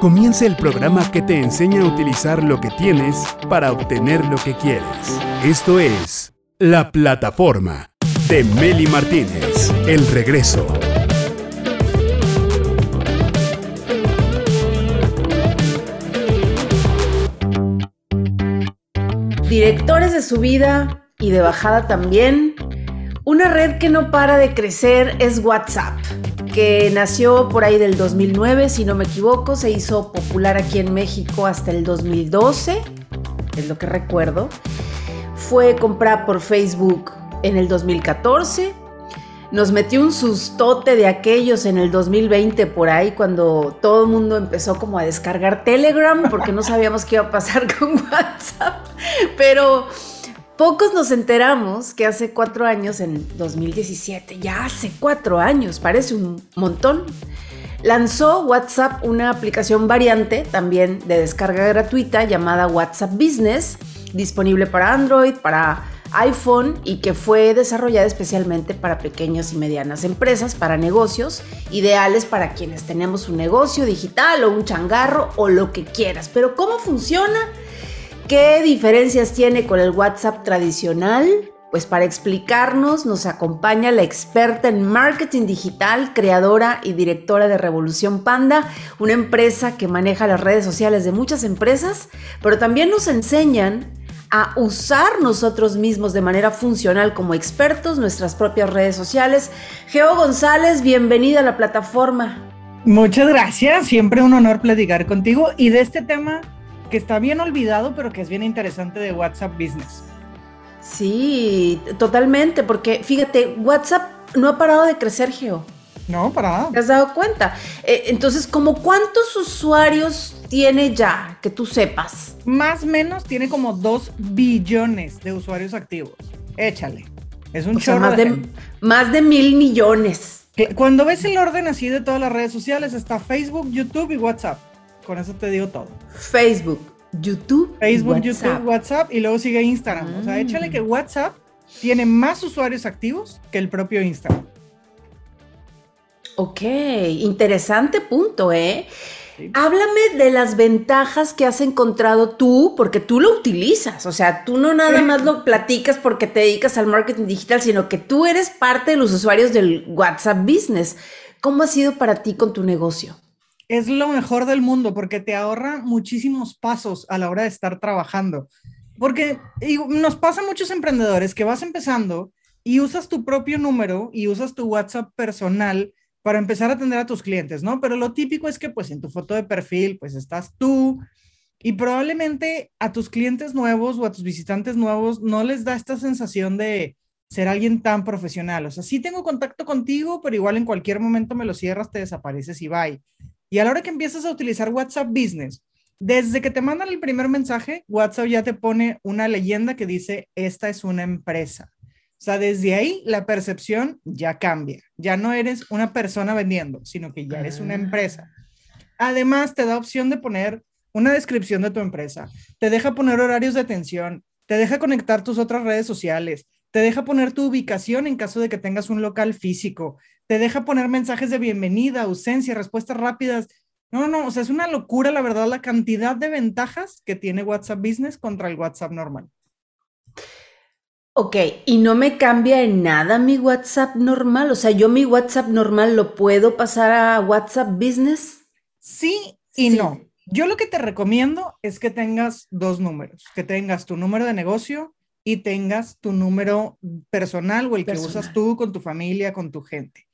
Comienza el programa que te enseña a utilizar lo que tienes para obtener lo que quieres. Esto es La Plataforma de Meli Martínez. El regreso. Directores de subida y de bajada también. Una red que no para de crecer es WhatsApp que nació por ahí del 2009, si no me equivoco, se hizo popular aquí en México hasta el 2012, es lo que recuerdo. Fue comprada por Facebook en el 2014. Nos metió un sustote de aquellos en el 2020 por ahí cuando todo el mundo empezó como a descargar Telegram porque no sabíamos qué iba a pasar con WhatsApp. Pero Pocos nos enteramos que hace cuatro años, en 2017, ya hace cuatro años, parece un montón, lanzó WhatsApp una aplicación variante también de descarga gratuita llamada WhatsApp Business, disponible para Android, para iPhone y que fue desarrollada especialmente para pequeñas y medianas empresas, para negocios, ideales para quienes tenemos un negocio digital o un changarro o lo que quieras. Pero ¿cómo funciona? ¿Qué diferencias tiene con el WhatsApp tradicional? Pues para explicarnos nos acompaña la experta en marketing digital, creadora y directora de Revolución Panda, una empresa que maneja las redes sociales de muchas empresas, pero también nos enseñan a usar nosotros mismos de manera funcional como expertos nuestras propias redes sociales. Geo González, bienvenida a la plataforma. Muchas gracias, siempre un honor platicar contigo y de este tema que está bien olvidado, pero que es bien interesante de WhatsApp Business. Sí, totalmente, porque fíjate, WhatsApp no ha parado de crecer, Geo. No, para nada. ¿Te has dado cuenta? Eh, entonces, ¿como cuántos usuarios tiene ya, que tú sepas? Más o menos tiene como 2 billones de usuarios activos. Échale. Es un chorro más de, más de mil millones. Cuando ves el orden así de todas las redes sociales, está Facebook, YouTube y WhatsApp. Con eso te digo todo. Facebook, YouTube. Facebook, WhatsApp. YouTube, WhatsApp y luego sigue Instagram. O sea, mm. échale que WhatsApp tiene más usuarios activos que el propio Instagram. Ok, interesante punto, ¿eh? Háblame de las ventajas que has encontrado tú, porque tú lo utilizas. O sea, tú no nada más lo platicas porque te dedicas al marketing digital, sino que tú eres parte de los usuarios del WhatsApp Business. ¿Cómo ha sido para ti con tu negocio? Es lo mejor del mundo porque te ahorra muchísimos pasos a la hora de estar trabajando. Porque nos pasa a muchos emprendedores que vas empezando y usas tu propio número y usas tu WhatsApp personal para empezar a atender a tus clientes, ¿no? Pero lo típico es que pues en tu foto de perfil pues estás tú y probablemente a tus clientes nuevos o a tus visitantes nuevos no les da esta sensación de ser alguien tan profesional. O sea, sí tengo contacto contigo, pero igual en cualquier momento me lo cierras, te desapareces y bye. Y a la hora que empiezas a utilizar WhatsApp Business, desde que te mandan el primer mensaje, WhatsApp ya te pone una leyenda que dice, esta es una empresa. O sea, desde ahí la percepción ya cambia. Ya no eres una persona vendiendo, sino que ya eres una empresa. Además, te da opción de poner una descripción de tu empresa, te deja poner horarios de atención, te deja conectar tus otras redes sociales, te deja poner tu ubicación en caso de que tengas un local físico, te deja poner mensajes de bienvenida, ausencia, respuestas rápidas. No, no, o sea, es una locura, la verdad, la cantidad de ventajas que tiene WhatsApp Business contra el WhatsApp normal. Ok, y no me cambia en nada mi WhatsApp normal. O sea, yo mi WhatsApp normal lo puedo pasar a WhatsApp Business. Sí y no. Yo lo que te recomiendo es que tengas dos números, que tengas tu número de negocio y tengas tu número personal o el que usas tú con tu familia, con tu gente.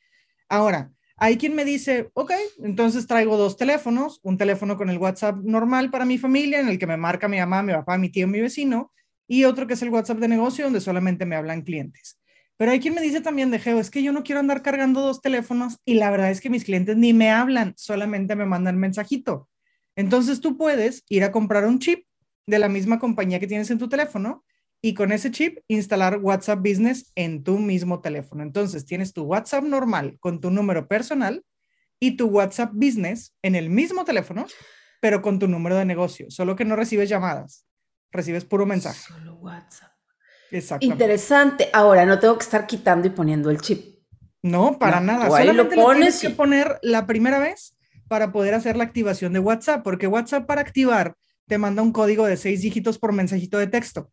Ahora, hay quien me dice, ok, entonces traigo dos teléfonos, un teléfono con el WhatsApp normal para mi familia, en el que me marca mi mamá, mi papá, mi tío, mi vecino, y otro que es el WhatsApp de negocio, donde solamente me hablan clientes. Pero hay quien me dice también de Geo, es que yo no quiero andar cargando dos teléfonos y la verdad es que mis clientes ni me hablan, solamente me mandan mensajito. Entonces tú puedes ir a comprar un chip de la misma compañía que tienes en tu teléfono y con ese chip instalar WhatsApp Business en tu mismo teléfono. Entonces tienes tu WhatsApp normal con tu número personal y tu WhatsApp Business en el mismo teléfono, pero con tu número de negocio, solo que no recibes llamadas, recibes puro mensaje. Solo WhatsApp. Exacto. Interesante. Ahora no tengo que estar quitando y poniendo el chip. No, para nada. Solamente lo, pones tienes que poner la primera vez para poder hacer la activación de WhatsApp, porque WhatsApp para activar te manda un código de seis dígitos por mensajito de texto.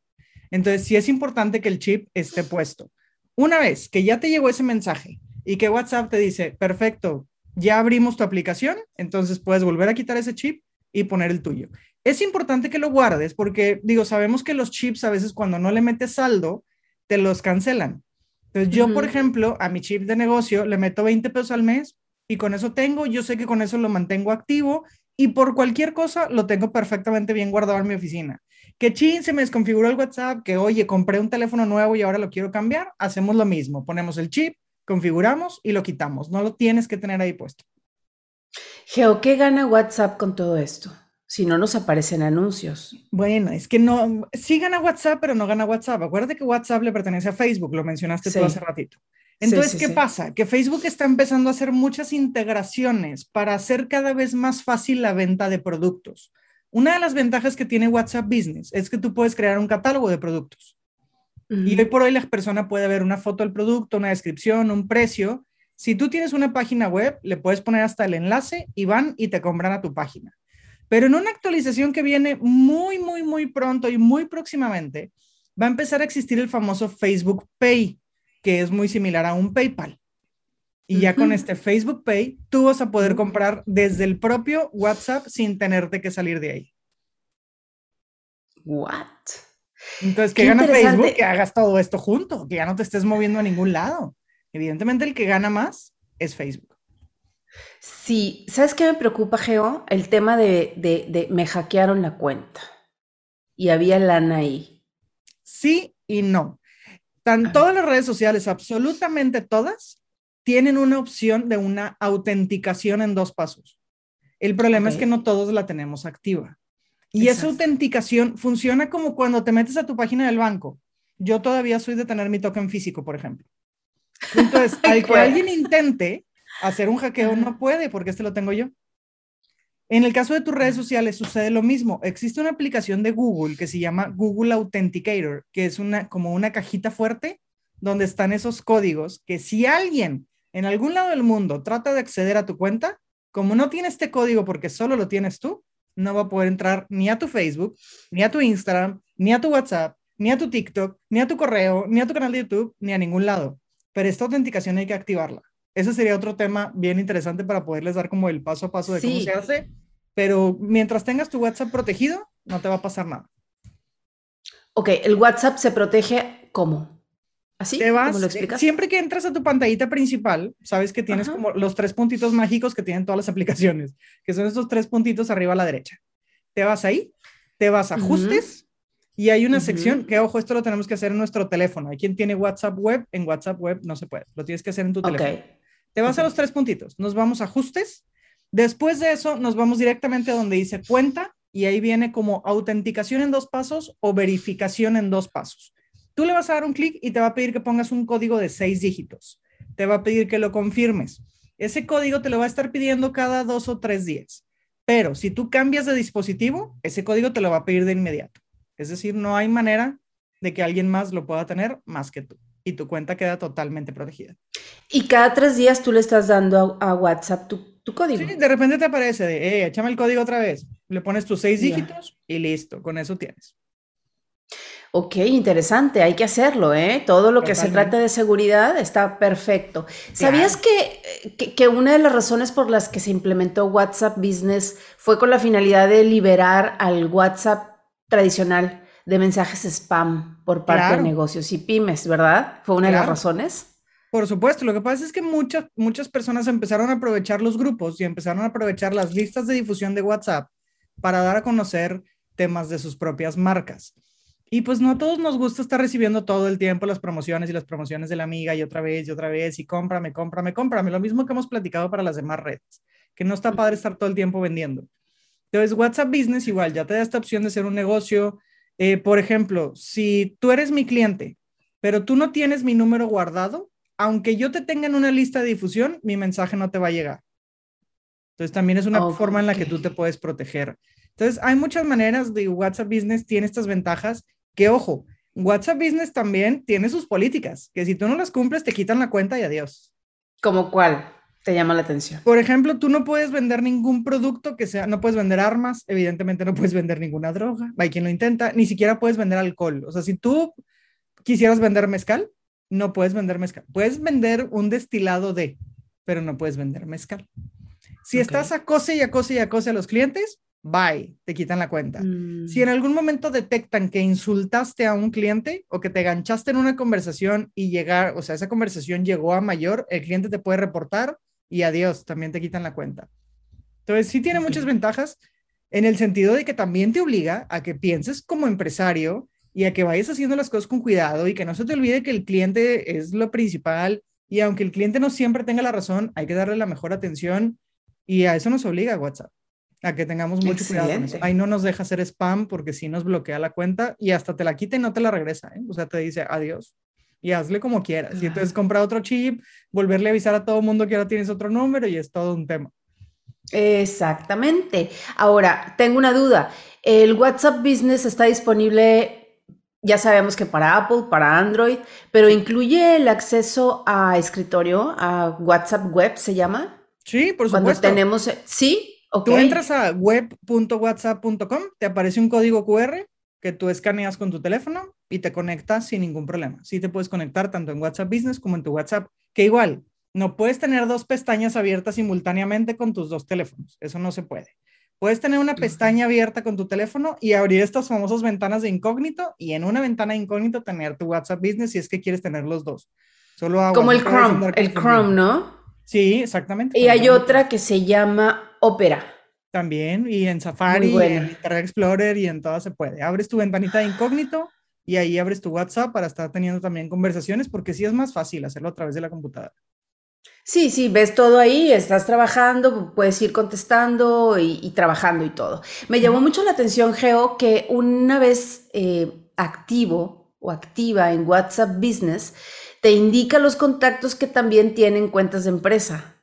Entonces, sí es importante que el chip esté puesto. Una vez que ya te llegó ese mensaje y que WhatsApp te dice, perfecto, ya abrimos tu aplicación, entonces puedes volver a quitar ese chip y poner el tuyo. Es importante que lo guardes porque, digo, sabemos que los chips a veces cuando no le metes saldo, te los cancelan. Entonces, yo, por ejemplo, a mi chip de negocio le meto 20 pesos al mes y con eso tengo, yo sé que con eso lo mantengo activo y por cualquier cosa lo tengo perfectamente bien guardado en mi oficina. Que chin, se me desconfiguró el WhatsApp, que oye, compré un teléfono nuevo y ahora lo quiero cambiar, hacemos lo mismo, ponemos el chip, configuramos y lo quitamos, no lo tienes que tener ahí puesto. Geo, ¿qué gana WhatsApp con todo esto? Si no nos aparecen anuncios. Bueno, es que no, sí gana WhatsApp, pero no gana WhatsApp. Acuérdate que WhatsApp le pertenece a Facebook, lo mencionaste tú hace ratito. Entonces, ¿qué pasa? Que Facebook está empezando a hacer muchas integraciones para hacer cada vez más fácil la venta de productos. Una de las ventajas que tiene WhatsApp Business es que tú puedes crear un catálogo de productos. Y hoy por hoy la persona puede ver una foto del producto, una descripción, un precio. Si tú tienes una página web, le puedes poner hasta el enlace y van y te compran a tu página. Pero en una actualización que viene muy, muy, muy pronto y muy próximamente, va a empezar a existir el famoso Facebook Pay que es muy similar a un PayPal. Y ya con este Facebook Pay, tú vas a poder comprar desde el propio WhatsApp sin tenerte que salir de ahí. What? Entonces, ¿qué, gana Facebook? Que hagas todo esto junto, que ya no te estés moviendo a ningún lado. Evidentemente, el que gana más es Facebook. Sí, ¿sabes qué me preocupa, Geo? El tema de, de, de me hackearon la cuenta y había lana ahí. Sí y no. Tan, todas las redes sociales, absolutamente todas, tienen una opción de una autenticación en dos pasos. El problema es que no todos la tenemos activa. Y esa autenticación funciona como cuando te metes a tu página del banco. Yo todavía soy de tener mi token físico, por ejemplo. Entonces, al que alguien intente hacer un hackeo, no puede porque este lo tengo yo. En el caso de tus redes sociales sucede lo mismo. Existe una aplicación de Google que se llama Google Authenticator, que es una como una cajita fuerte donde están esos códigos que si alguien en algún lado del mundo trata de acceder a tu cuenta, como no tiene este código porque solo lo tienes tú, no va a poder entrar ni a tu Facebook, ni a tu Instagram, ni a tu WhatsApp, ni a tu TikTok, ni a tu correo, ni a tu canal de YouTube, ni a ningún lado. Pero esta autenticación hay que activarla. Ese sería otro tema bien interesante para poderles dar como el paso a paso de cómo se hace pero mientras tengas tu WhatsApp protegido, no te va a pasar nada. Ok, el WhatsApp se protege ¿cómo? ¿Así? Te vas, lo explicas? Siempre que entras a tu pantallita principal, sabes que tienes como los tres puntitos mágicos que tienen todas las aplicaciones, que son estos tres puntitos arriba a la derecha. Te vas ahí, te vas a ajustes y hay una sección que, ojo, esto lo tenemos que hacer en nuestro teléfono. Hay quien tiene WhatsApp web, en WhatsApp web no se puede, lo tienes que hacer en tu teléfono. Te vas a los tres puntitos, nos vamos a ajustes Después de eso, nos vamos directamente a donde dice cuenta y ahí viene como autenticación en dos pasos o verificación en dos pasos. Tú le vas a dar un clic y te va a pedir que pongas un código de seis dígitos. Te va a pedir que lo confirmes. Ese código te lo va a estar pidiendo cada dos o tres días. Pero si tú cambias de dispositivo, ese código te lo va a pedir de inmediato. Es decir, no hay manera de que alguien más lo pueda tener más que tú. Y tu cuenta queda totalmente protegida. Y cada tres días tú le estás dando a, WhatsApp tu tu código. Sí, de repente te aparece de, eh, échame el código otra vez. Le pones tus seis dígitos y listo, con eso tienes. Ok, interesante, hay que hacerlo, ¿eh? Todo lo que se trate de seguridad está perfecto. ¿Sabías que, que, que, una de las razones por las que se implementó WhatsApp Business fue con la finalidad de liberar al WhatsApp tradicional de mensajes spam por parte de negocios y pymes, ¿verdad? ¿Fue una de las razones? Por supuesto, lo que pasa es que muchas, muchas personas empezaron a aprovechar los grupos y empezaron a aprovechar las listas de difusión de WhatsApp para dar a conocer temas de sus propias marcas. Y pues no a todos nos gusta estar recibiendo todo el tiempo las promociones y las promociones de la amiga y otra vez y otra vez y cómprame, cómprame, cómprame. Lo mismo que hemos platicado para las demás redes, que no está padre estar todo el tiempo vendiendo. Entonces, WhatsApp Business igual ya te da esta opción de ser un negocio. Eh, por ejemplo, si tú eres mi cliente, pero tú no tienes mi número guardado, aunque yo te tenga en una lista de difusión, mi mensaje no te va a llegar. Entonces también es una forma en la que tú te puedes proteger. Entonces hay muchas maneras de WhatsApp Business, tiene estas ventajas que, ojo, WhatsApp Business también tiene sus políticas, que si tú no las cumples te quitan la cuenta y adiós. ¿Como cuál? te llama la atención. Por ejemplo, tú no puedes vender ningún producto que sea, no puedes vender armas, evidentemente no puedes vender ninguna droga, hay quien lo intenta, ni siquiera puedes vender alcohol. O sea, si tú quisieras vender mezcal, no puedes vender mezcal. Puedes vender un destilado de, pero no puedes vender mezcal. Si estás acose y acose y acose a los clientes, bye, te quitan la cuenta. Si en mm. algún momento detectan que insultaste a un cliente o que te ganchaste en una conversación y llegar, o sea, esa conversación llegó a mayor, el cliente te puede reportar y adiós, también te quitan la cuenta. Entonces, sí tiene muchas ventajas en el sentido de que también te obliga a que pienses como empresario y a que vayas haciendo las cosas con cuidado y que no se te olvide que el cliente es lo principal y aunque el cliente no siempre tenga la razón, hay que darle la mejor atención y a eso nos obliga WhatsApp, a que tengamos mucho cuidado Ahí no nos deja hacer spam porque si nos bloquea la cuenta y hasta te la quita y no te la regresa, ¿eh? o sea, te dice adiós y hazle como quieras. Y entonces comprar otro chip, volverle a avisar a todo el mundo que ahora tienes otro número y es todo un tema. Exactamente. Ahora, tengo una duda. El WhatsApp Business está disponible, ya sabemos que para Apple, para Android, pero incluye el acceso a escritorio, a WhatsApp Web, ¿se llama? Sí, por supuesto. Cuando tenemos, sí, Tú entras a web.whatsapp.com, te aparece un código QR que tú escaneas con tu teléfono y te conectas sin ningún problema. Sí te puedes conectar tanto en WhatsApp Business como en tu WhatsApp, que igual, no puedes tener dos pestañas abiertas simultáneamente con tus dos teléfonos. Eso no se puede. Puedes tener una pestaña abierta con tu teléfono y abrir estas famosas ventanas de incógnito y en una ventana de incógnito tener tu WhatsApp Business si es que quieres tener los dos. Solo Como el Chrome, el Chrome, ¿no? Sí, exactamente. Y hay otra que se llama Opera. También, y en Safari, y en Internet Explorer y en todas se puede. Abres tu ventanita de incógnito y ahí abres tu WhatsApp para estar teniendo también conversaciones, porque sí es más fácil hacerlo a través de la computadora. Sí, sí, ves todo ahí, estás trabajando, puedes ir contestando y, trabajando y todo. Me llamó mucho la atención, Geo, que una vez eh, activo o activa en WhatsApp Business, te indica los contactos que también tienen cuentas de empresa.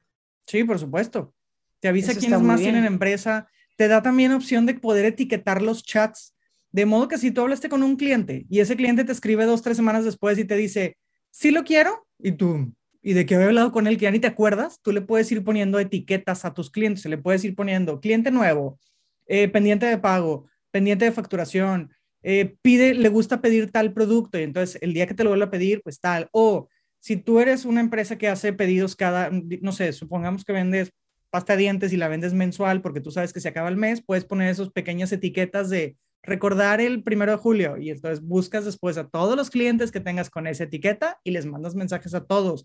Sí, por supuesto te avisa quiénes más tienen empresa, te da también opción de poder etiquetar los chats, de modo que si tú hablaste con un cliente y ese cliente te escribe dos, tres semanas después y te dice, sí lo quiero, y tú, y de que había hablado con él que ya ni te acuerdas, tú le puedes ir poniendo etiquetas a tus clientes, le puedes ir poniendo cliente nuevo, eh, pendiente de pago, pendiente de facturación, eh, pide, le gusta pedir tal producto y entonces el día que te lo vuelva a pedir, pues tal. O si tú eres una empresa que hace pedidos cada, no sé, supongamos que vendes pasta de dientes y la vendes mensual porque tú sabes que se acaba el mes, puedes poner esas pequeñas etiquetas de recordar el primero de julio y entonces buscas después a todos los clientes que tengas con esa etiqueta y les mandas mensajes a todos.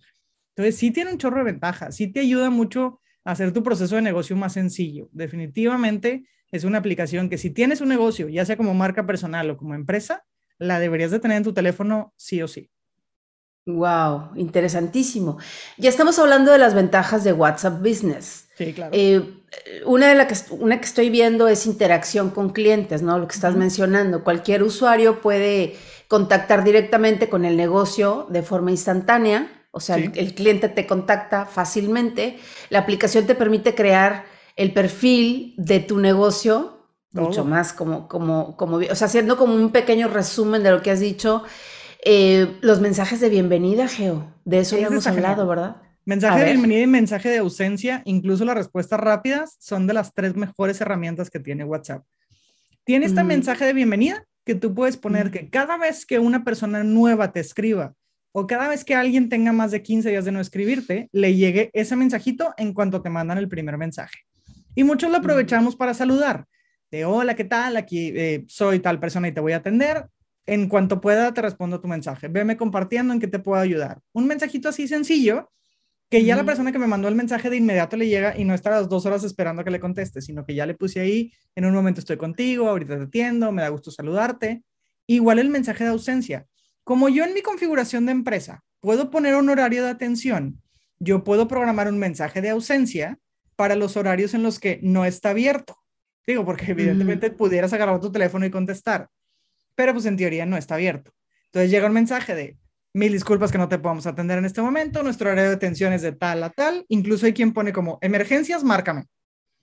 Entonces sí tiene un chorro de ventajas, sí te ayuda mucho a hacer tu proceso de negocio más sencillo. Definitivamente es una aplicación que si tienes un negocio, ya sea como marca personal o como empresa, la deberías de tener en tu teléfono sí o sí. Wow, interesantísimo. Ya estamos hablando de las ventajas de WhatsApp Business. Sí, claro. Eh, una de las que, una que estoy viendo es interacción con clientes, ¿no? Lo que estás mencionando. Cualquier usuario puede contactar directamente con el negocio de forma instantánea. O sea, el, cliente te contacta fácilmente. La aplicación te permite crear el perfil de tu negocio, mucho más como, como, como, o sea, haciendo como un pequeño resumen de lo que has dicho eh, los mensajes de bienvenida, Geo, de eso ya hemos hablado, ¿verdad? Mensaje de bienvenida y mensaje de ausencia, incluso las respuestas rápidas, son de las tres mejores herramientas que tiene WhatsApp. Tiene este mm. mensaje de bienvenida que tú puedes poner mm. que cada vez que una persona nueva te escriba o cada vez que alguien tenga más de 15 días de no escribirte, le llegue ese mensajito en cuanto te mandan el primer mensaje. Y muchos lo mm. aprovechamos para saludar. De hola, ¿qué tal? Aquí eh, soy tal persona y te voy a atender en cuanto pueda te respondo tu mensaje. Veme compartiendo en qué te puedo ayudar. Un mensajito así sencillo que ya la persona que me mandó el mensaje de inmediato le llega y no está las dos horas esperando a que le conteste, sino que ya le puse ahí, en un momento estoy contigo, ahorita te atiendo, me da gusto saludarte. Igual el mensaje de ausencia. Como yo en mi configuración de empresa puedo poner un horario de atención, yo puedo programar un mensaje de ausencia para los horarios en los que no está abierto. Digo, porque evidentemente pudieras agarrar tu teléfono y contestar pero pues en teoría no está abierto. Entonces llega un mensaje de mil disculpas que no te podamos atender en este momento, nuestro horario de atención es de tal a tal, incluso hay quien pone como emergencias, márcame,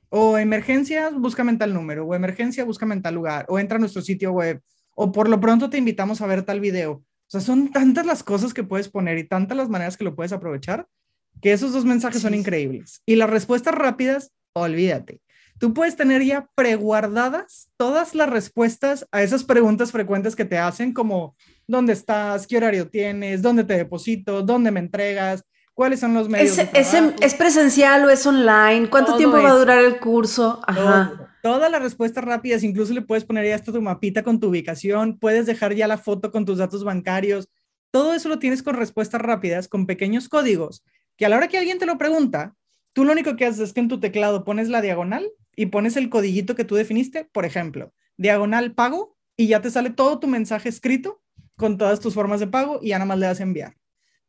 o emergencias, búscame en tal número, o emergencia, búscame en tal lugar, o entra a nuestro sitio web, o por lo pronto te invitamos a ver tal video. O sea, son tantas las cosas que puedes poner y tantas las maneras que lo puedes aprovechar que esos dos mensajes son increíbles. Y las respuestas rápidas, olvídate. Tú puedes tener ya preguardadas todas las respuestas a esas preguntas frecuentes que te hacen, como ¿dónde estás? ¿Qué horario tienes? ¿Dónde te deposito? ¿Dónde me entregas? ¿Cuáles son los medios? ¿Es, ¿es presencial o es online? ¿Cuánto tiempo va a durar el curso? Ajá. Todas las respuestas rápidas, incluso le puedes poner ya hasta tu mapita con tu ubicación, puedes dejar ya la foto con tus datos bancarios. Todo eso lo tienes con respuestas rápidas, con pequeños códigos, que a la hora que alguien te lo pregunta, tú lo único que haces es que en tu teclado pones la diagonal y pones el codiguito que tú definiste, por ejemplo, diagonal pago, y ya te sale todo tu mensaje escrito con todas tus formas de pago y ya nada más le das enviar.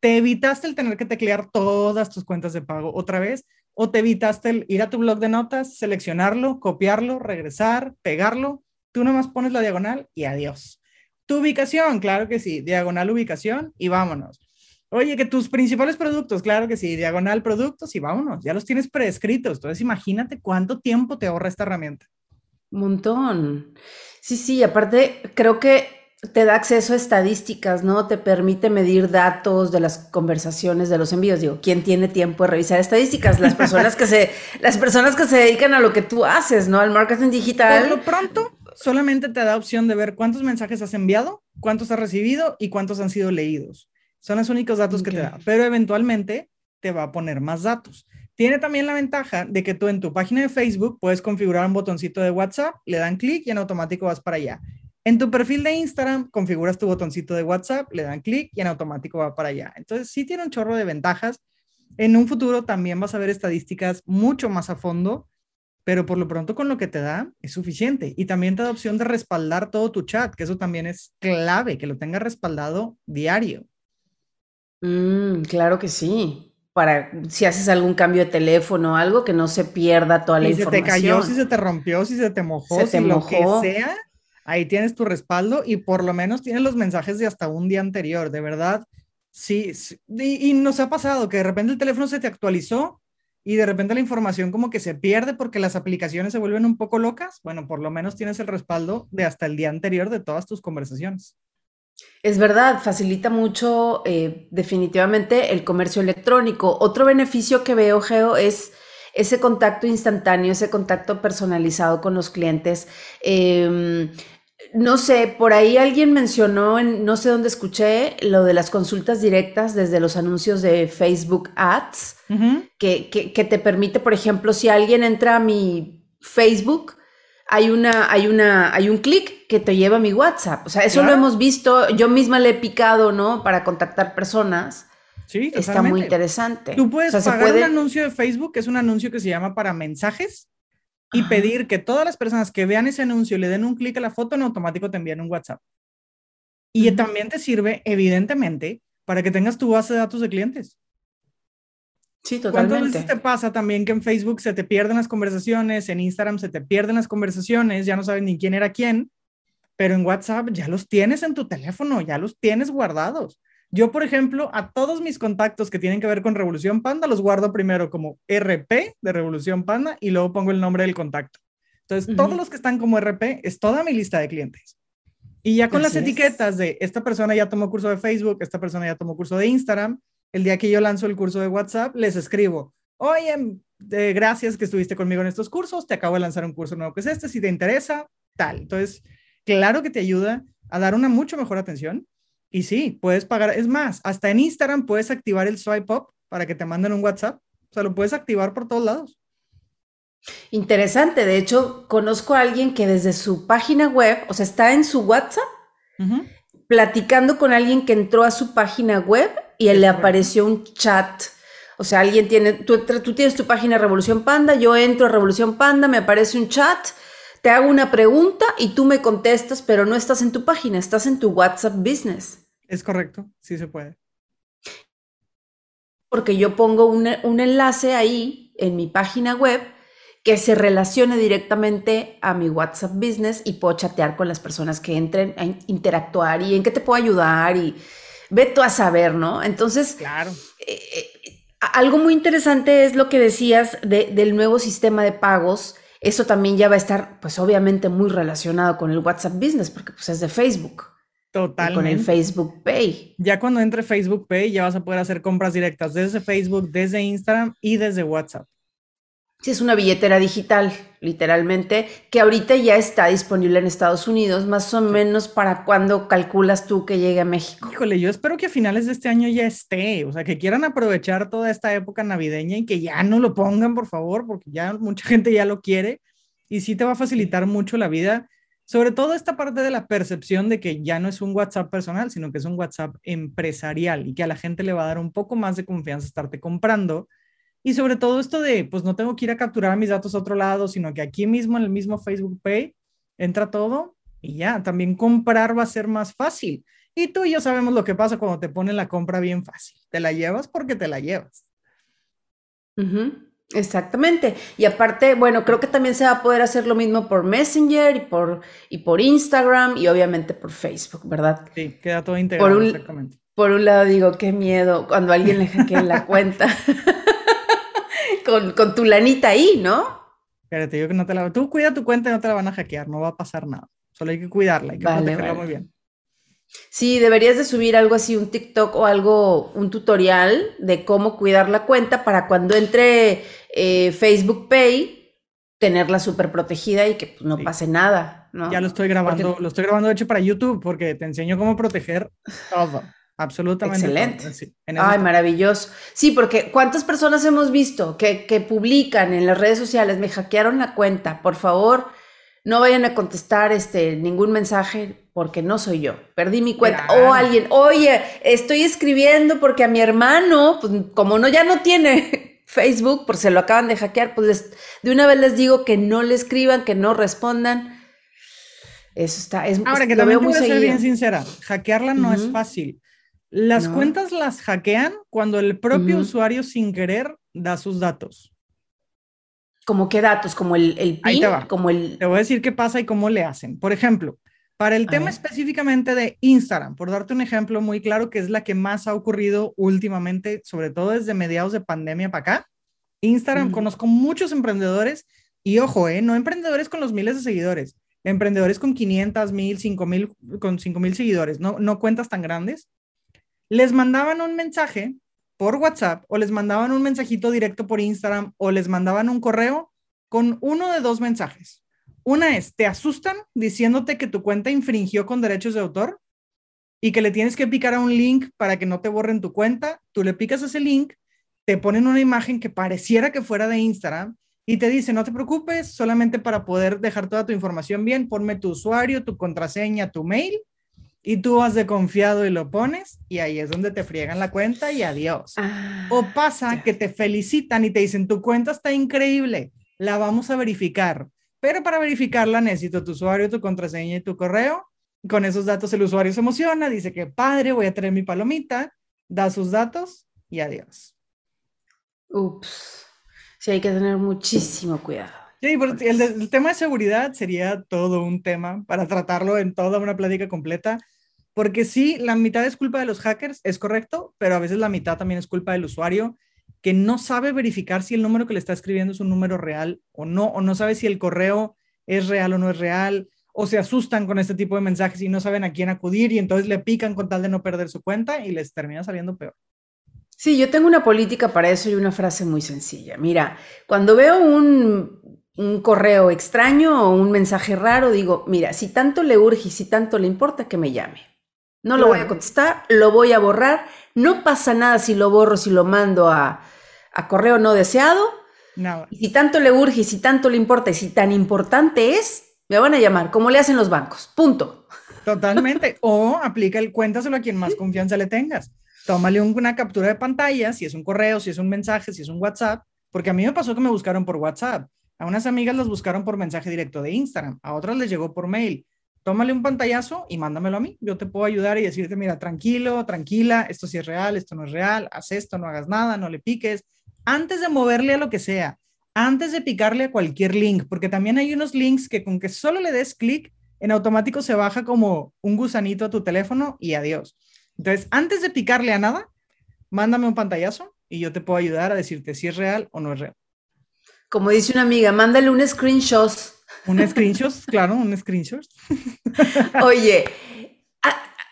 Te evitaste el tener que teclear todas tus cuentas de pago otra vez o te evitaste el ir a tu blog de notas, seleccionarlo, copiarlo, regresar, pegarlo. Tú nomás pones la diagonal y adiós. Tu ubicación, claro que sí, diagonal ubicación y vámonos. Oye, que tus principales productos, claro que sí, diagonal productos y vámonos, ya los tienes prescritos. Entonces imagínate cuánto tiempo te ahorra esta herramienta. Montón. Sí, sí, aparte creo que te da acceso a estadísticas, ¿no? Te permite medir datos de las conversaciones, de los envíos. Digo, ¿quién tiene tiempo de revisar estadísticas? Las personas que se, las personas que se dedican a lo que tú haces, ¿no? Al marketing digital. Por lo pronto, solamente te da opción de ver cuántos mensajes has enviado, cuántos has recibido y cuántos han sido leídos. Son los únicos datos que te da. Pero eventualmente te va a poner más datos. Tiene también la ventaja de que tú en tu página de Facebook puedes configurar un botoncito de WhatsApp, le dan clic y en automático vas para allá. En tu perfil de Instagram configuras tu botoncito de WhatsApp, le dan clic y en automático va para allá. Entonces sí tiene un chorro de ventajas. En un futuro también vas a ver estadísticas mucho más a fondo, pero por lo pronto con lo que te da es suficiente. Y también te da opción de respaldar todo tu chat, que eso también es clave, que lo tengas respaldado diario. Mm, claro que sí. Para si haces algún cambio de teléfono o algo, que no se pierda toda la información. Si se te cayó, si se te rompió, si se te mojó, si lo que sea, ahí tienes tu respaldo y por lo menos tienes los mensajes de hasta un día anterior, de verdad. Sí, Y, nos ha pasado que de repente el teléfono se te actualizó y de repente la información como que se pierde porque las aplicaciones se vuelven un poco locas. Bueno, por lo menos tienes el respaldo de hasta el día anterior de todas tus conversaciones. Es verdad, facilita mucho eh, definitivamente el comercio electrónico. Otro beneficio que veo, Geo, es ese contacto instantáneo, ese contacto personalizado con los clientes. Em, no sé, por ahí alguien mencionó, en, no sé dónde escuché, lo de las consultas directas desde los anuncios de Facebook Ads, que, que, te permite, por ejemplo, si alguien entra a mi Facebook, hay una, hay una, hay un clic que te lleva a mi WhatsApp. O sea, eso lo hemos visto, yo misma le he picado, ¿no? Para contactar personas. Sí, está muy interesante. Tú puedes pagar un anuncio de Facebook, que es un anuncio que se llama para mensajes, y pedir que todas las personas que vean ese anuncio le den un clic a la foto, en automático te envíen un WhatsApp. Y también te sirve, evidentemente, para que tengas tu base de datos de clientes. Sí, totalmente. ¿Cuántas veces te pasa también que en Facebook se te pierden las conversaciones, en Instagram se te pierden las conversaciones, ya no sabes ni quién era quién, pero en WhatsApp ya los tienes en tu teléfono, ya los tienes guardados. Yo, por ejemplo, a todos mis contactos que tienen que ver con Revolución Panda los guardo primero como RP de Revolución Panda y luego pongo el nombre del contacto. Entonces, todos los que están como RP es toda mi lista de clientes. Y ya con las etiquetas de esta persona ya tomó curso de Facebook, esta persona ya tomó curso de Instagram, el día que yo lanzo el curso de WhatsApp, les escribo, oye, eh, gracias que estuviste conmigo en estos cursos, te acabo de lanzar un curso nuevo que es este, si te interesa, tal. Entonces, claro que te ayuda a dar una mucho mejor atención y sí, puedes pagar. Es más, hasta en Instagram puedes activar el swipe up para que te manden un WhatsApp. O sea, lo puedes activar por todos lados. Interesante. De hecho, conozco a alguien que desde su página web, o sea, está en su WhatsApp, platicando con alguien que entró a su página web y le apareció un chat. O sea, alguien tiene, tú, tú tienes tu página Revolución Panda, yo entro a Revolución Panda, me aparece un chat te hago una pregunta y tú me contestas, pero no estás en tu página, estás en tu WhatsApp Business. Es correcto, sí se puede. Porque yo pongo un, enlace ahí en mi página web que se relacione directamente a mi WhatsApp Business y puedo chatear con las personas que entren a interactuar y en qué te puedo ayudar y ve tú a saber, ¿no? Entonces, claro. Eh, eh, algo muy interesante es lo que decías del nuevo sistema de pagos. Eso también ya va a estar, pues obviamente, muy relacionado con el WhatsApp Business, porque pues es de Facebook. Totalmente. Con el Facebook Pay. Ya cuando entre Facebook Pay ya vas a poder hacer compras directas desde Facebook, desde Instagram y desde WhatsApp. Sí, es una billetera digital, literalmente, que ahorita ya está disponible en Estados Unidos, más o menos para cuando calculas tú que llegue a México. Híjole, yo espero que a finales de este año ya esté, o sea, que quieran aprovechar toda esta época navideña y que ya no lo pongan, por favor, porque ya mucha gente ya lo quiere y sí te va a facilitar mucho la vida, sobre todo esta parte de la percepción de que ya no es un WhatsApp personal, sino que es un WhatsApp empresarial y que a la gente le va a dar un poco más de confianza estarte comprando y sobre todo esto de, pues no tengo que ir a capturar mis datos a otro lado, sino que aquí mismo en el mismo Facebook Pay entra todo y ya, también comprar va a ser más fácil. Y tú y yo sabemos lo que pasa cuando te ponen la compra bien fácil. Te la llevas porque te la llevas. Exactamente. Y aparte, bueno, creo que también se va a poder hacer lo mismo por Messenger y por, y por Instagram y obviamente por Facebook, ¿verdad? Sí, queda todo integrado. Por un, Por un lado digo, qué miedo cuando alguien le hackee la cuenta. con, tu lanita ahí, ¿no? Pero te digo que no te la... Tú cuida tu cuenta y no te la van a hackear, no va a pasar nada. Solo hay que cuidarla, hay que protegerla muy bien. Sí, deberías de subir algo así, un TikTok o algo, un tutorial de cómo cuidar la cuenta para cuando entre eh, Facebook Pay, tenerla súper protegida y que pues, no pase nada, ¿no? Ya lo estoy grabando, lo estoy grabando de hecho para YouTube porque te enseño cómo proteger todo. Absolutamente. Excelente. Ay, maravilloso. Sí, porque ¿cuántas personas hemos visto que, que, publican en las redes sociales, me hackearon la cuenta, por favor, no vayan a contestar este, ningún mensaje porque no soy yo, perdí mi cuenta. O alguien, oye, estoy escribiendo porque a mi hermano, pues como no, ya no tiene Facebook, por se lo acaban de hackear, pues de una vez les digo que no le escriban, que no respondan. Eso está, es, Ahora que también voy a ser bien sincera, hackearla no es fácil. Las cuentas las hackean cuando el propio usuario sin querer da sus datos. ¿Cómo qué datos? ¿Como el, el PIN? te Como el... Te voy a decir qué pasa y cómo le hacen. Por ejemplo, para el tema específicamente de Instagram, por darte un ejemplo muy claro que es la que más ha ocurrido últimamente, sobre todo desde mediados de pandemia para acá. Instagram, conozco muchos emprendedores y ojo, eh, no emprendedores con los miles de seguidores, emprendedores con 500, 1000, 5000, con 5000 seguidores, no, no cuentas tan grandes les mandaban un mensaje por WhatsApp o les mandaban un mensajito directo por Instagram o les mandaban un correo con uno de dos mensajes. Una es, te asustan diciéndote que tu cuenta infringió con derechos de autor y que le tienes que picar a un link para que no te borren tu cuenta. Tú le picas ese link, te ponen una imagen que pareciera que fuera de Instagram y te dice, no te preocupes, solamente para poder dejar toda tu información bien, ponme tu usuario, tu contraseña, tu mail y tú vas de confiado y lo pones y ahí es donde te friegan la cuenta y adiós. Ah, o pasa que te felicitan y te dicen, tu cuenta está increíble, la vamos a verificar, pero para verificarla necesito tu usuario, tu contraseña y tu correo. Con esos datos el usuario se emociona, dice que padre, voy a traer mi palomita, da sus datos y adiós. Ups, sí hay que tener muchísimo cuidado. Sí, el, el, tema de seguridad sería todo un tema para tratarlo en toda una plática completa, porque sí, la mitad es culpa de los hackers, es correcto, pero a veces la mitad también es culpa del usuario que no sabe verificar si el número que le está escribiendo es un número real o no, o no sabe si el correo es real o no es real, o se asustan con este tipo de mensajes y no saben a quién acudir y entonces le pican con tal de no perder su cuenta y les termina saliendo peor. Sí, yo tengo una política para eso y una frase muy sencilla. Mira, cuando veo un correo extraño o un mensaje raro, digo, mira, si tanto le urge y si tanto le importa, que me llame. No lo voy a contestar, lo voy a borrar. No pasa nada si lo borro, si lo mando a, correo no deseado. No. Y si tanto le urge y si tanto le importa y si tan importante es, me van a llamar, como le hacen los bancos. Punto. Totalmente. o aplica el cuéntaselo a quien más confianza le tengas. Tómale una captura de pantalla, si es un correo, si es un mensaje, si es un WhatsApp, porque a mí me pasó que me buscaron por WhatsApp. A unas amigas las buscaron por mensaje directo de Instagram, a otras les llegó por mail. Tómale un pantallazo y mándamelo a mí. Yo te puedo ayudar y decirte, mira, tranquilo, tranquila, esto sí es real, esto no es real, haz esto, no hagas nada, no le piques. Antes de moverle a lo que sea, antes de picarle a cualquier link, porque también hay unos links que con que solo le des clic, en automático se baja como un gusanito a tu teléfono y adiós. Entonces, antes de picarle a nada, mándame un pantallazo y yo te puedo ayudar a decirte si es real o no es real. Como dice una amiga, mándale un screenshot. Un screenshot, claro, un screenshot. Oye,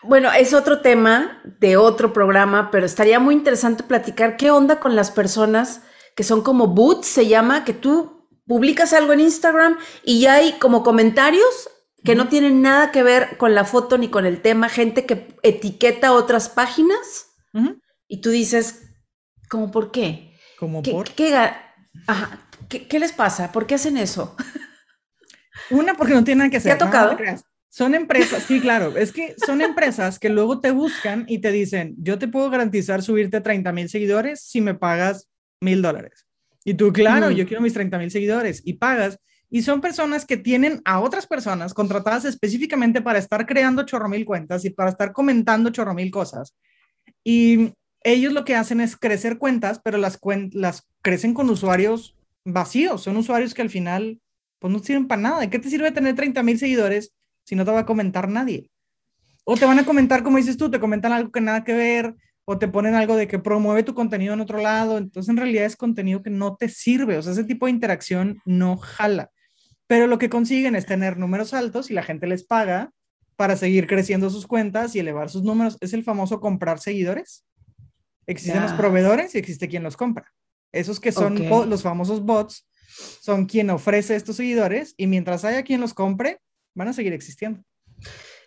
bueno, es otro tema de otro programa, pero estaría muy interesante platicar qué onda con las personas que son como boots, se llama, que tú publicas algo en Instagram y ya hay como comentarios que no tienen nada que ver con la foto ni con el tema, gente que etiqueta otras páginas y tú dices, ¿cómo por qué? ¿Cómo ¿Qué, por? qué, ajá, ¿qué, les pasa? ¿Por qué hacen eso? Una, porque no tienen nada que hacer. ¿Te ha tocado? son empresas, sí, claro, es que son empresas que luego te buscan y te dicen, yo te puedo garantizar subirte a 30 mil seguidores si me pagas mil dólares. Y tú, claro, yo quiero mis 30 mil seguidores y pagas. Y son personas que tienen a otras personas contratadas específicamente para estar creando chorro mil cuentas y para estar comentando chorro mil cosas. Y ellos lo que hacen es crecer cuentas, pero las, las crecen con usuarios vacíos. Son usuarios que al final, pues no sirven para nada. ¿De qué te sirve tener 30 mil seguidores si no te va a comentar nadie? O te van a comentar, como dices tú, te comentan algo que nada que ver, o te ponen algo de que promueve tu contenido en otro lado. Entonces, en realidad es contenido que no te sirve. O sea, ese tipo de interacción no jala. Pero lo que consiguen es tener números altos y la gente les paga para seguir creciendo sus cuentas y elevar sus números. Es el famoso comprar seguidores. Existen los proveedores y existe quien los compra. Esos que son los famosos bots son quien ofrece estos seguidores y mientras haya quien los compre, van a seguir existiendo.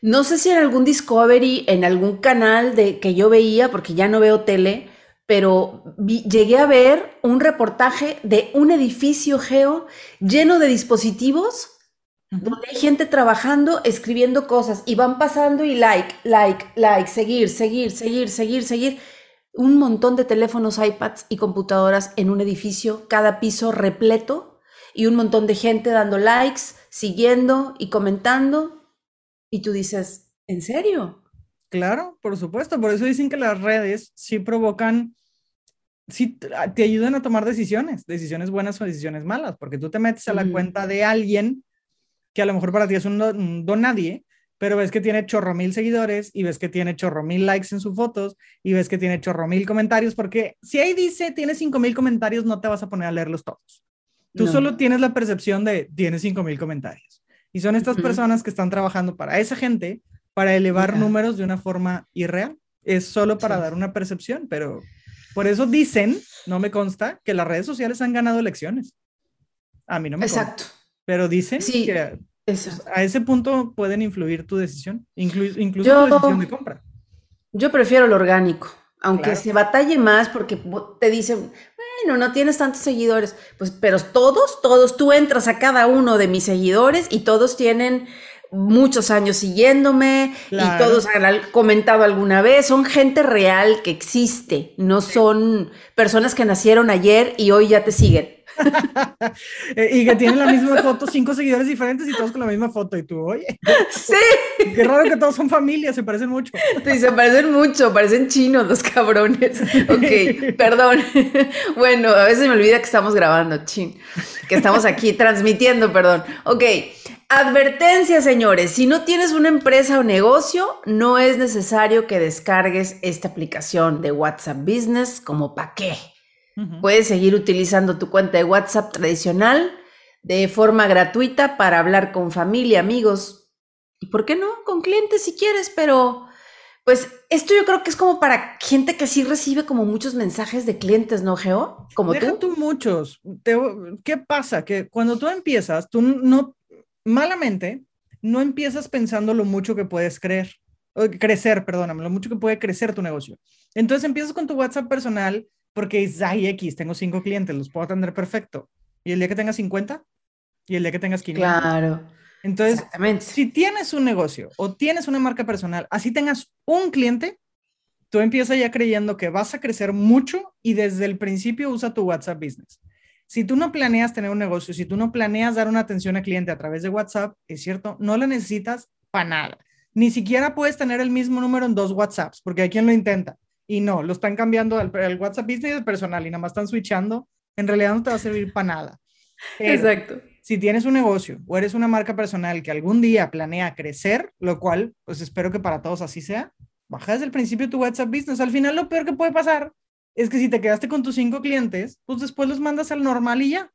No sé si en algún Discovery, en algún canal de que yo veía, porque ya no veo tele, pero llegué a ver un reportaje de un edificio geo lleno de dispositivos donde hay gente trabajando, escribiendo cosas y van pasando y like, like, like, seguir, seguir, seguir, seguir, seguir. Un montón de teléfonos, iPads y computadoras en un edificio, cada piso repleto y un montón de gente dando likes, siguiendo y comentando. Y tú dices, ¿en serio? Claro, por supuesto. Por eso dicen que las redes sí provocan, sí te ayudan a tomar decisiones, decisiones buenas o decisiones malas, porque tú te metes a la cuenta de alguien que a lo mejor para ti es un don, nadie, pero ves que tiene chorro mil seguidores y ves que tiene chorro mil likes en sus fotos y ves que tiene chorro mil comentarios, porque si ahí dice tiene cinco mil comentarios, no te vas a poner a leerlos todos. Tú solo tienes la percepción de tiene cinco mil comentarios. Y son estas personas que están trabajando para esa gente, para elevar números de una forma irreal. Es solo para dar una percepción, pero por eso dicen, no me consta, que las redes sociales han ganado elecciones. A mí no me Exacto. Pero dicen que a ese punto pueden influir tu decisión, incluso tu decisión de compra. Yo prefiero lo orgánico, aunque se batalle más porque te dicen, bueno, no tienes tantos seguidores, pues, pero todos, todos, tú entras a cada uno de mis seguidores y todos tienen muchos años siguiéndome y todos han comentado alguna vez, son gente real que existe, no son personas que nacieron ayer y hoy ya te siguen. y que tienen la misma foto, cinco seguidores diferentes y todos con la misma foto. Y tú, oye, sí. Qué raro que todos son familias, se parecen mucho. Sí, se parecen mucho, parecen chinos los cabrones. Ok, perdón. Bueno, a veces me olvida que estamos grabando, chin, que estamos aquí transmitiendo, perdón. Ok, advertencia, señores, si no tienes una empresa o negocio, no es necesario que descargues esta aplicación de WhatsApp Business como pa' qué. Puedes seguir utilizando tu cuenta de WhatsApp tradicional de forma gratuita para hablar con familia, amigos y, ¿por qué no? Con clientes si quieres, pero pues esto yo creo que es como para gente que sí recibe como muchos mensajes de clientes, ¿no, Geo? Como Deja tú. muchos. ¿Qué pasa? Que cuando tú empiezas, tú no, malamente, no empiezas pensando lo mucho que puedes creer, crecer, perdóname, lo mucho que puede crecer tu negocio. Entonces empiezas con tu WhatsApp personal porque dices, ay, X, tengo cinco clientes, los puedo atender perfecto. Y el día que tengas 50 y el día que tengas 500. Claro. Entonces, si tienes un negocio o tienes una marca personal, así tengas un cliente, tú empiezas ya creyendo que vas a crecer mucho y desde el principio usa tu WhatsApp Business. Si tú no planeas tener un negocio, si tú no planeas dar una atención al cliente a través de WhatsApp, es cierto, no la necesitas para nada. Ni siquiera puedes tener el mismo número en dos WhatsApps, porque hay quien lo intenta. Y no, lo están cambiando al, WhatsApp Business personal y nada más están switchando. En realidad no te va a servir para nada. Exacto. Si tienes un negocio o eres una marca personal que algún día planea crecer, lo cual, pues espero que para todos así sea, baja desde el principio tu WhatsApp Business. Al final lo peor que puede pasar es que si te quedaste con tus cinco clientes, pues después los mandas al normal y ya.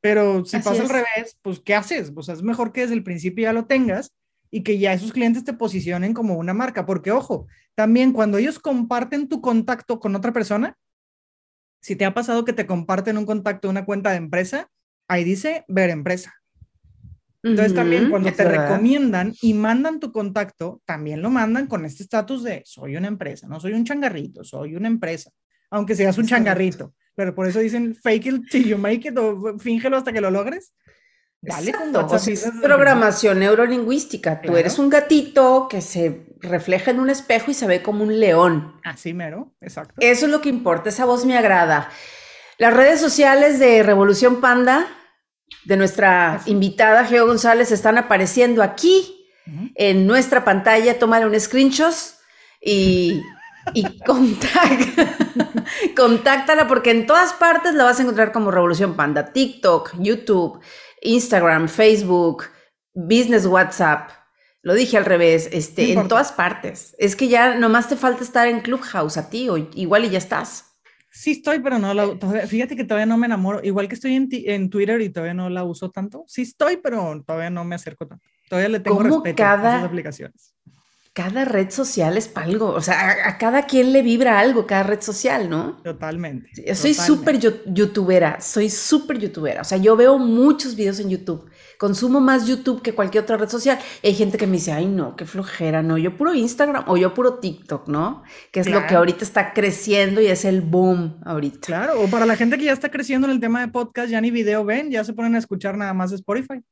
Pero si pasa al revés, pues ¿qué haces? Pues es mejor que desde el principio ya lo tengas y que ya esos clientes te posicionen como una marca. Porque, ojo, también cuando ellos comparten tu contacto con otra persona, si te ha pasado que te comparten un contacto una cuenta de empresa, ahí dice ver empresa. Entonces también cuando te recomiendan y mandan tu contacto, también lo mandan con este estatus de soy una empresa, no soy un changarrito, soy una empresa, aunque seas un changarrito. Pero por eso dicen fake it till you make it o fíngelo hasta que lo logres. Dale con es programación neurolingüística. Tú eres un gatito que se refleja en un espejo y se ve como un león. Así mero, exacto. Eso es lo que importa, esa voz me agrada. Las redes sociales de Revolución Panda, de nuestra invitada Geo González, están apareciendo aquí en nuestra pantalla. Tómale un screenshot y, y contáctala porque en todas partes la vas a encontrar como Revolución Panda. TikTok, YouTube, Instagram, Facebook, Business WhatsApp. Lo dije al revés, este, en todas partes. Es que ya nomás te falta estar en Clubhouse a ti, o igual y ya estás. Sí estoy, pero no la, fíjate que todavía no me enamoro. Igual que estoy en, en, Twitter y todavía no la uso tanto. Sí estoy, pero todavía no me acerco tanto. Todavía le tengo respeto a esas aplicaciones. Cada red social es para algo. O sea, a, cada quien le vibra algo, cada red social, ¿no? Totalmente. Yo soy súper youtubera, soy súper youtubera. O sea, yo veo muchos videos en YouTube consumo más YouTube que cualquier otra red social. Y hay gente que me dice, ay, no, qué flojera, no, yo puro Instagram o yo puro TikTok, ¿no? Que es lo que ahorita está creciendo y es el boom ahorita. Claro, o para la gente que ya está creciendo en el tema de podcast, ya ni video ven, ya se ponen a escuchar nada más de Spotify.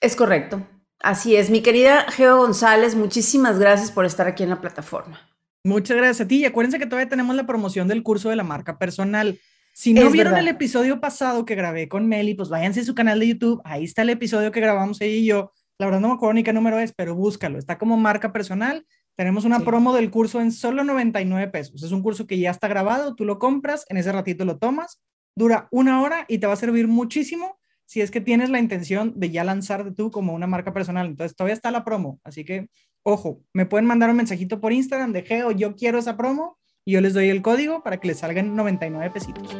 Es correcto. Así es, mi querida Geo González, muchísimas gracias por estar aquí en la plataforma. Muchas gracias a ti y acuérdense que todavía tenemos la promoción del curso de la marca personal. Si no vieron el episodio pasado que grabé con Meli, pues váyanse a su canal de YouTube. Ahí está el episodio que grabamos ella y yo. La verdad no me acuerdo ni qué número es, pero búscalo. Está como marca personal. Tenemos una promo del curso en solo 99 pesos. Es un curso que ya está grabado, tú lo compras, en ese ratito lo tomas, dura una hora y te va a servir muchísimo si es que tienes la intención de ya lanzarte tú como una marca personal. Entonces todavía está la promo. Así que, ojo, me pueden mandar un mensajito por Instagram de Geo, yo quiero esa promo y yo les doy el código para que les salgan 99 pesitos.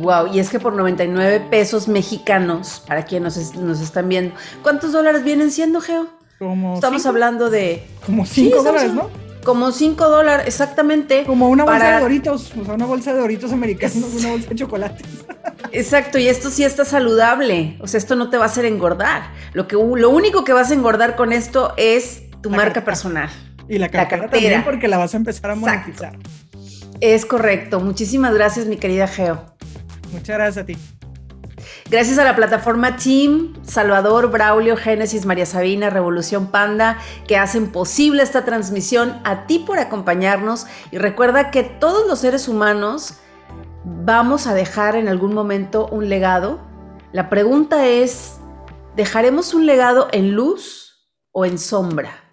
Wow, y es que por 99 pesos mexicanos, para quienes nos, están viendo, ¿cuántos dólares vienen siendo, Geo? Como Estamos hablando de... Como 5 dólares, ¿no? Como 5 dólares, exactamente. Como una bolsa de doritos, o sea, una bolsa de doritos americanos, una bolsa de chocolates. Exacto, y esto sí está saludable, o sea, esto no te va a hacer engordar. Lo, que, lo único que vas a engordar con esto es tu marca personal. Y la cartera, también porque la vas a empezar a monetizar. Es correcto. Muchísimas gracias, mi querida Geo. Muchas gracias a ti. Gracias a la plataforma Team, Salvador, Braulio, Génesis, María Sabina, Revolución Panda, que hacen posible esta transmisión, a ti por acompañarnos y recuerda que todos los seres humanos vamos a dejar en algún momento un legado. La pregunta es, ¿dejaremos un legado en luz o en sombra?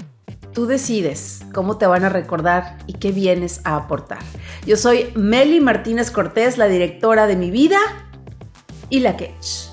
Tú decides cómo te van a recordar y qué vienes a aportar. Yo soy Meli Martínez Cortés, la directora de mi vida y la Ketch.